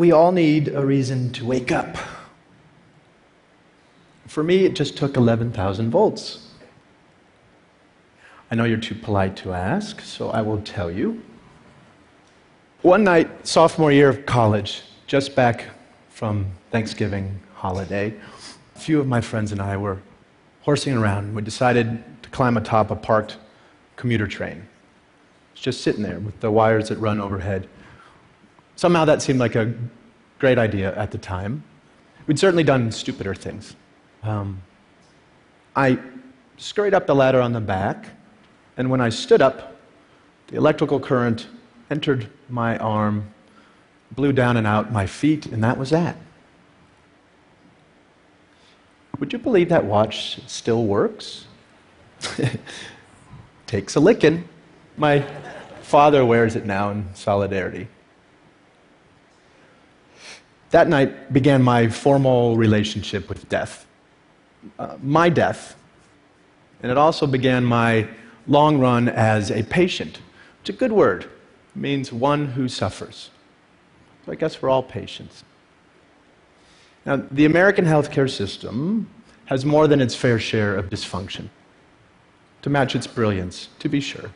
we all need a reason to wake up. For me, it just took 11,000 volts. I know you're too polite to ask, so I will tell you. One night, sophomore year of college, just back from Thanksgiving holiday, a few of my friends and I were horsing around. We decided to climb atop a parked commuter train. It's just sitting there with the wires that run overhead. Somehow that seemed like a great idea at the time. We'd certainly done stupider things. Um, I scurried up the ladder on the back, and when I stood up, the electrical current entered my arm, blew down and out my feet, and that was that. Would you believe that watch still works? Takes a licking. My father wears it now in solidarity. That night began my formal relationship with death. Uh, my death. And it also began my long run as a patient. It's a good word. It means one who suffers. So I guess we're all patients. Now, the American healthcare system has more than its fair share of dysfunction. To match its brilliance, to be sure.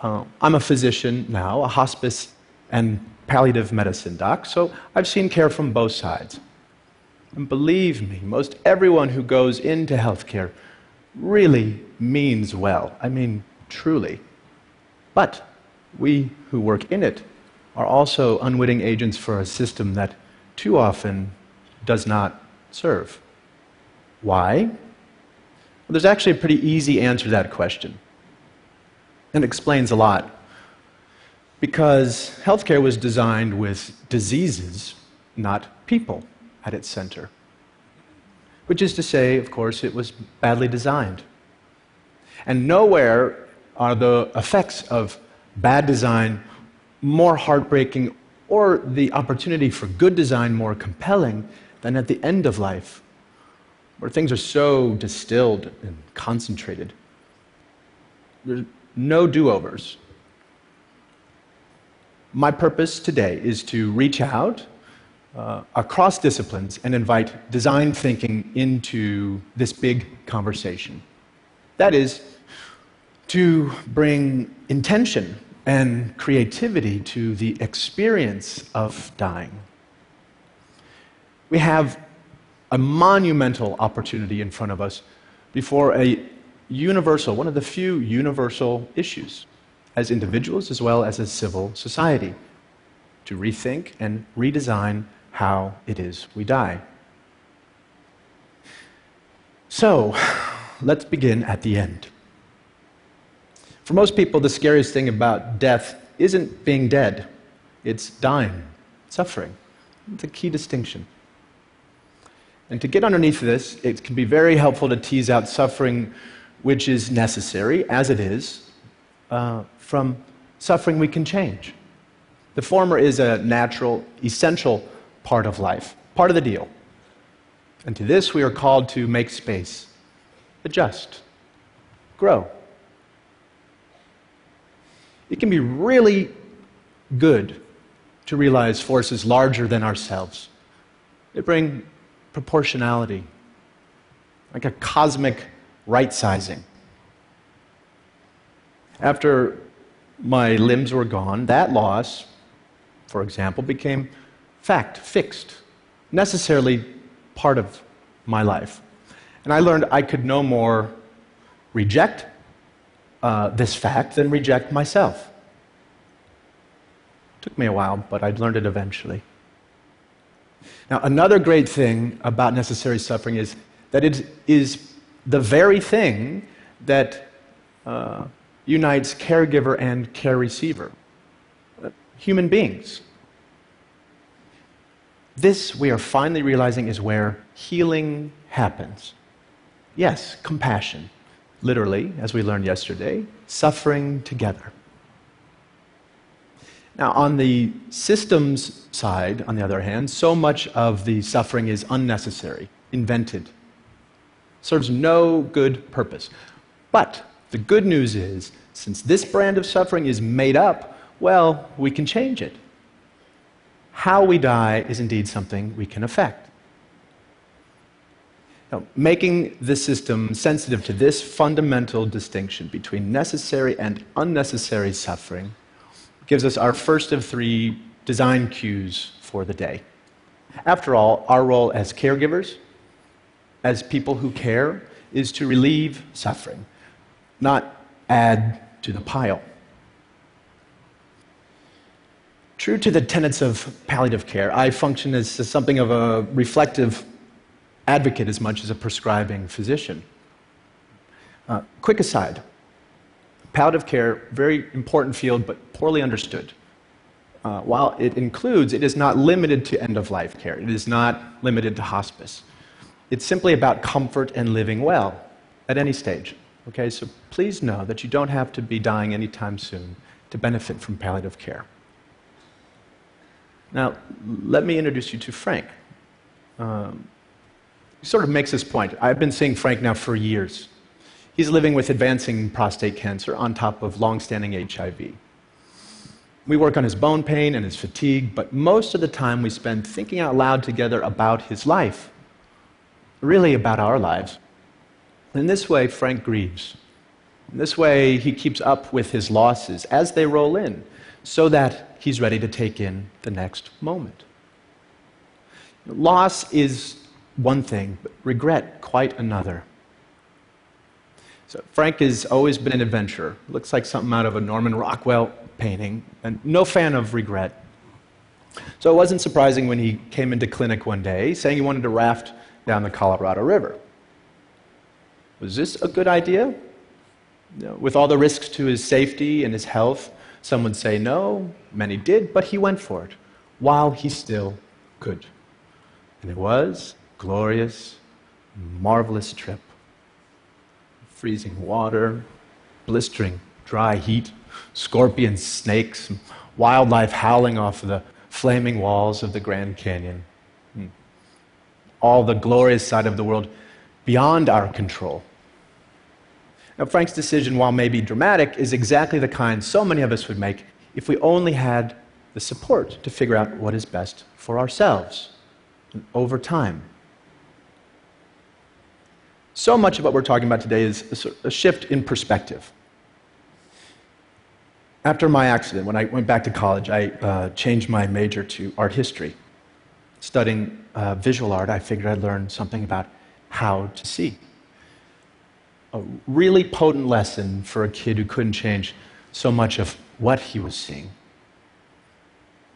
Uh, I'm a physician now, a hospice and palliative medicine doc, so I've seen care from both sides. And believe me, most everyone who goes into healthcare really means well. I mean, truly. But we who work in it are also unwitting agents for a system that too often does not serve. Why? Well, there's actually a pretty easy answer to that question. And it explains a lot. Because healthcare was designed with diseases, not people, at its center. Which is to say, of course, it was badly designed. And nowhere are the effects of bad design more heartbreaking or the opportunity for good design more compelling than at the end of life, where things are so distilled and concentrated. There's no do overs. My purpose today is to reach out uh, across disciplines and invite design thinking into this big conversation. That is, to bring intention and creativity to the experience of dying. We have a monumental opportunity in front of us before a universal, one of the few universal issues as individuals as well as a civil society to rethink and redesign how it is we die. So, let's begin at the end. For most people, the scariest thing about death isn't being dead, it's dying, suffering. It's a key distinction. And to get underneath this, it can be very helpful to tease out suffering which is necessary, as it is, uh, from suffering we can change. The former is a natural, essential part of life, part of the deal. And to this, we are called to make space, adjust, grow. It can be really good to realize forces larger than ourselves. They bring proportionality, like a cosmic right sizing. After my limbs were gone, that loss, for example, became fact, fixed, necessarily part of my life. And I learned I could no more reject uh, this fact than reject myself. It took me a while, but I'd learned it eventually. Now, another great thing about necessary suffering is that it is the very thing that uh, unites caregiver and care receiver, uh, human beings. This, we are finally realizing, is where healing happens. Yes, compassion literally, as we learned yesterday, suffering together. Now, on the systems side, on the other hand, so much of the suffering is unnecessary, invented, serves no good purpose. But the good news is, since this brand of suffering is made up, well, we can change it. how we die is indeed something we can affect. Now, making the system sensitive to this fundamental distinction between necessary and unnecessary suffering gives us our first of three design cues for the day. After all, our role as caregivers, as people who care, is to relieve suffering, not add to the pile. True to the tenets of palliative care, I function as something of a reflective advocate as much as a prescribing physician. Uh, quick aside palliative care, very important field, but poorly understood. Uh, while it includes, it is not limited to end of life care, it is not limited to hospice. It's simply about comfort and living well at any stage. Okay, so please know that you don't have to be dying anytime soon to benefit from palliative care. Now, let me introduce you to Frank. Um, he sort of makes this point. I've been seeing Frank now for years. He's living with advancing prostate cancer on top of long-standing HIV. We work on his bone pain and his fatigue, but most of the time we spend thinking out loud together about his life, really about our lives. In this way, Frank grieves. In this way, he keeps up with his losses as they roll in, so that he's ready to take in the next moment. Loss is one thing, but regret quite another. So Frank has always been an adventurer. Looks like something out of a Norman Rockwell painting, and no fan of regret. So it wasn't surprising when he came into clinic one day saying he wanted to raft down the Colorado River. Was this a good idea? You know, with all the risks to his safety and his health, some would say no, many did, but he went for it while he still could. And it was a glorious, marvelous trip freezing water, blistering dry heat, scorpions, snakes, wildlife howling off the flaming walls of the Grand Canyon. Hmm. All the glorious side of the world beyond our control. Now, Frank's decision, while maybe dramatic, is exactly the kind so many of us would make if we only had the support to figure out what is best for ourselves and over time. So much of what we're talking about today is a shift in perspective. After my accident, when I went back to college, I uh, changed my major to art history. Studying uh, visual art, I figured I'd learn something about how to see. A really potent lesson for a kid who couldn't change so much of what he was seeing.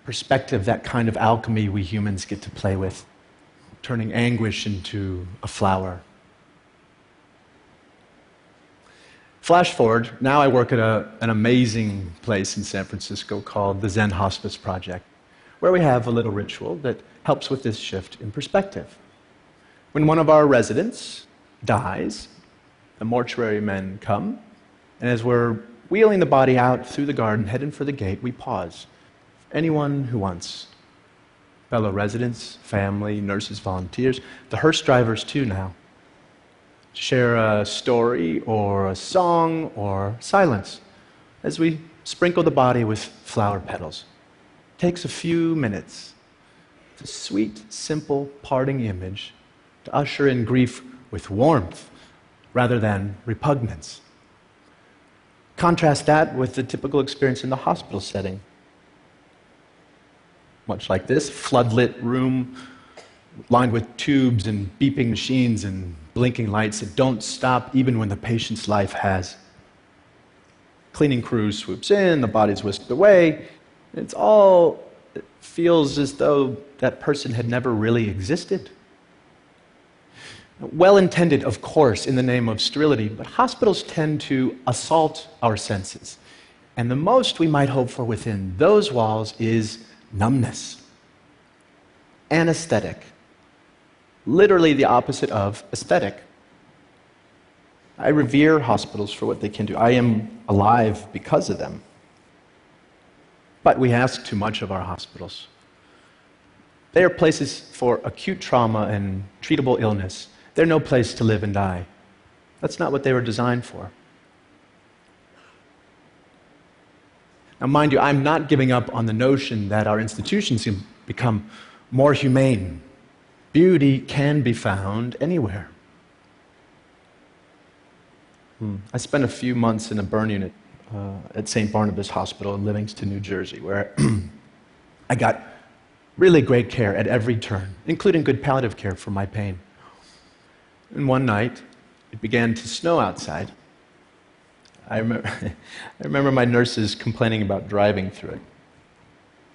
Perspective, that kind of alchemy we humans get to play with, turning anguish into a flower Flash forward, now I work at a, an amazing place in San Francisco called the Zen Hospice Project, where we have a little ritual that helps with this shift in perspective. When one of our residents dies, the mortuary men come, and as we're wheeling the body out through the garden, heading for the gate, we pause. Anyone who wants. Fellow residents, family, nurses, volunteers, the hearse drivers too now share a story or a song or silence as we sprinkle the body with flower petals. It takes a few minutes. It's a sweet, simple parting image to usher in grief with warmth rather than repugnance. Contrast that with the typical experience in the hospital setting. Much like this floodlit room lined with tubes and beeping machines and blinking lights that don't stop even when the patient's life has. Cleaning crew swoops in, the body's whisked away. It's all, it feels as though that person had never really existed. Well intended, of course, in the name of sterility, but hospitals tend to assault our senses. And the most we might hope for within those walls is numbness, anesthetic literally the opposite of aesthetic. I revere hospitals for what they can do. I am alive because of them. But we ask too much of our hospitals. They are places for acute trauma and treatable illness. They're no place to live and die. That's not what they were designed for. Now, mind you, I'm not giving up on the notion that our institutions can become more humane. Beauty can be found anywhere. Hmm. I spent a few months in a burn unit uh, at St. Barnabas Hospital in Livingston, New Jersey, where I got really great care at every turn, including good palliative care for my pain. And one night, it began to snow outside. I remember, I remember my nurses complaining about driving through it.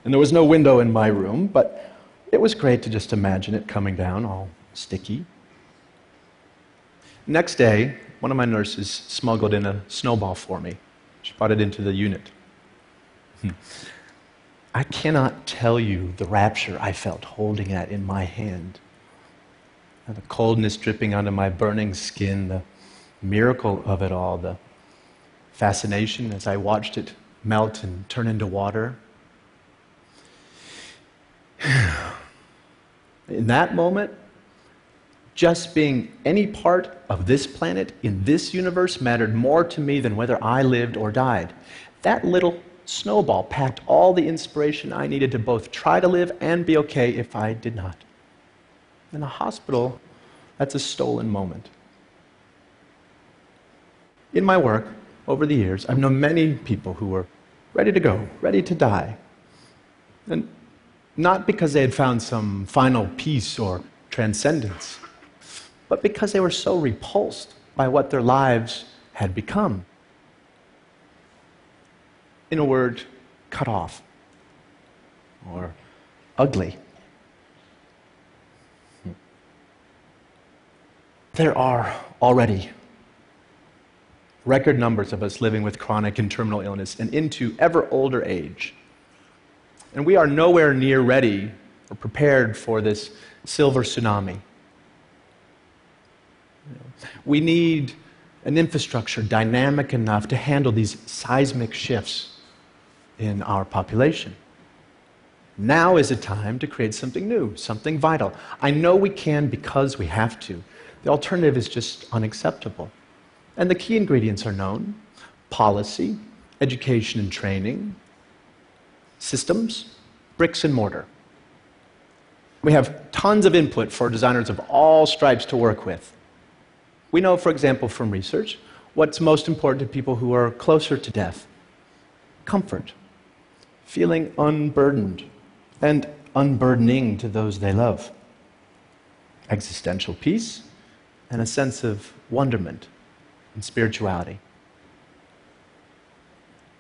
And there was no window in my room, but it was great to just imagine it coming down all sticky. Next day, one of my nurses smuggled in a snowball for me. She brought it into the unit. Hmm. I cannot tell you the rapture I felt holding it in my hand. The coldness dripping onto my burning skin, the miracle of it all, the fascination as I watched it melt and turn into water. In that moment, just being any part of this planet in this universe mattered more to me than whether I lived or died. That little snowball packed all the inspiration I needed to both try to live and be okay if I did not. In a hospital, that's a stolen moment. In my work, over the years, I've known many people who were ready to go, ready to die. And not because they had found some final peace or transcendence, but because they were so repulsed by what their lives had become. In a word, cut off or ugly. There are already record numbers of us living with chronic and terminal illness and into ever older age. And we are nowhere near ready or prepared for this silver tsunami. We need an infrastructure dynamic enough to handle these seismic shifts in our population. Now is a time to create something new, something vital. I know we can because we have to. The alternative is just unacceptable. And the key ingredients are known policy, education and training, systems, bricks and mortar. We have tons of input for designers of all stripes to work with. We know, for example, from research, what's most important to people who are closer to death comfort, feeling unburdened, and unburdening to those they love, existential peace, and a sense of wonderment and spirituality.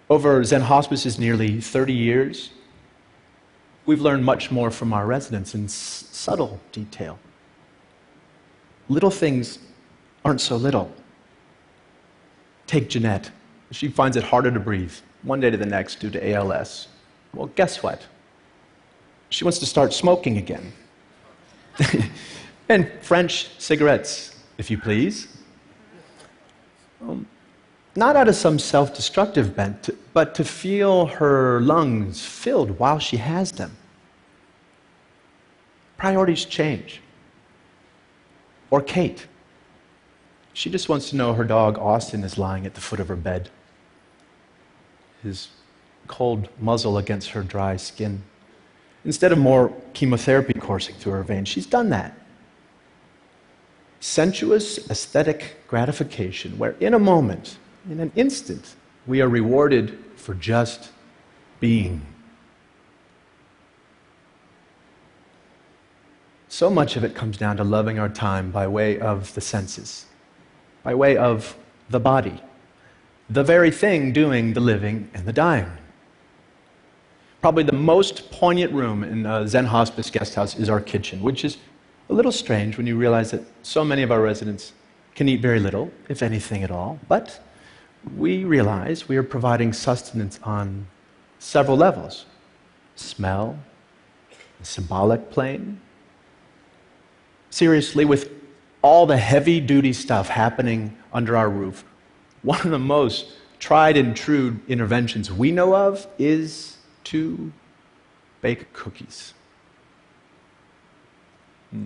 Over Zen Hospice's nearly 30 years, we've learned much more from our residents in s- subtle detail. Little things aren't so little. Take Jeanette. She finds it harder to breathe one day to the next due to ALS. Well, guess what? She wants to start smoking again. and French cigarettes, if you please. Um, not out of some self destructive bent, but to feel her lungs filled while she has them. Priorities change. Or Kate. She just wants to know her dog Austin is lying at the foot of her bed, his cold muzzle against her dry skin. Instead of more chemotherapy coursing through her veins, she's done that sensuous aesthetic gratification, where in a moment, in an instant, we are rewarded for just being. So much of it comes down to loving our time by way of the senses, by way of the body, the very thing doing the living and the dying. Probably the most poignant room in a Zen Hospice guest house is our kitchen, which is a little strange when you realize that so many of our residents can eat very little, if anything at all, but we realize we are providing sustenance on several levels smell, the symbolic plane. Seriously, with all the heavy duty stuff happening under our roof, one of the most tried and true interventions we know of is to bake cookies. Hmm.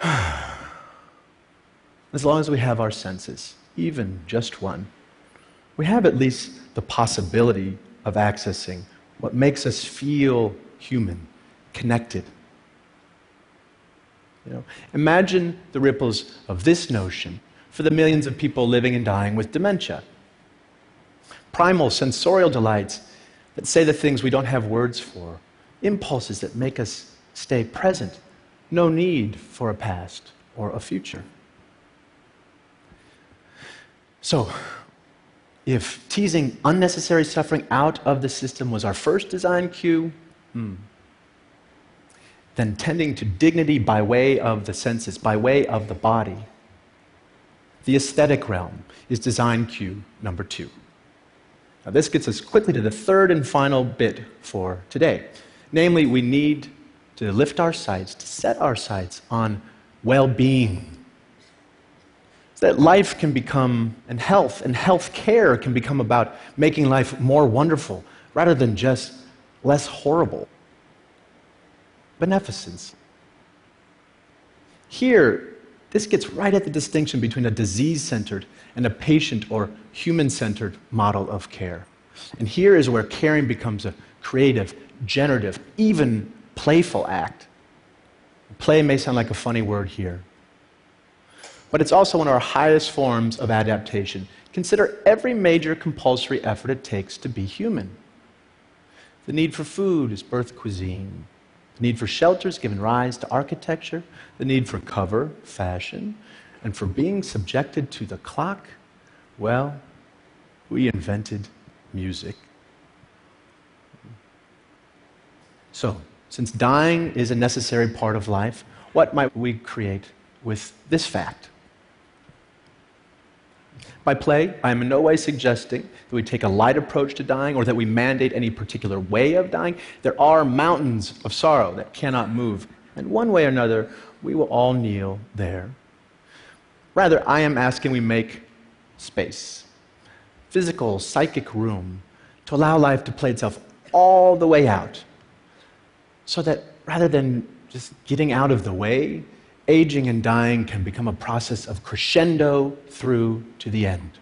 as long as we have our senses, even just one, we have at least the possibility of accessing what makes us feel human, connected. You know, imagine the ripples of this notion for the millions of people living and dying with dementia. Primal sensorial delights that say the things we don't have words for, impulses that make us stay present, no need for a past or a future. So, if teasing unnecessary suffering out of the system was our first design cue, hmm, then tending to dignity by way of the senses, by way of the body, the aesthetic realm is design cue number two. Now, this gets us quickly to the third and final bit for today. Namely, we need to lift our sights, to set our sights on well being. So that life can become, and health and health care can become about making life more wonderful rather than just less horrible. Beneficence. Here, this gets right at the distinction between a disease centered and a patient or human centered model of care. And here is where caring becomes a creative, generative, even playful act. Play may sound like a funny word here, but it's also one of our highest forms of adaptation. Consider every major compulsory effort it takes to be human. The need for food is birth cuisine. The need for shelters given rise to architecture, the need for cover, fashion, and for being subjected to the clock, well, we invented music. So, since dying is a necessary part of life, what might we create with this fact? By play, I am in no way suggesting that we take a light approach to dying or that we mandate any particular way of dying. There are mountains of sorrow that cannot move, and one way or another, we will all kneel there. Rather, I am asking we make space, physical, psychic room, to allow life to play itself all the way out, so that rather than just getting out of the way, aging and dying can become a process of crescendo through to the end.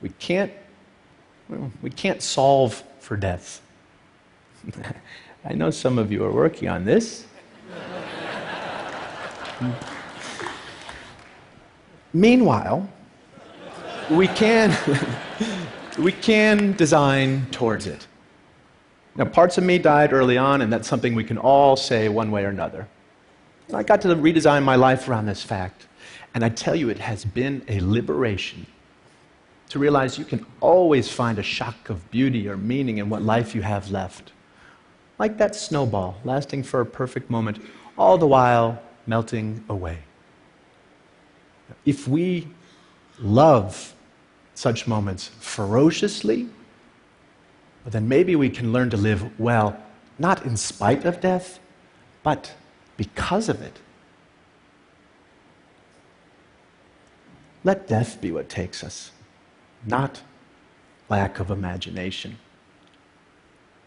We can't, we can't solve for death. I know some of you are working on this. Meanwhile, we can, we can design towards it. Now, parts of me died early on, and that's something we can all say one way or another. I got to redesign my life around this fact, and I tell you, it has been a liberation to realize you can always find a shock of beauty or meaning in what life you have left. Like that snowball lasting for a perfect moment, all the while melting away. If we love such moments ferociously, then maybe we can learn to live well, not in spite of death, but because of it. Let death be what takes us, not lack of imagination.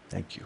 Thank you.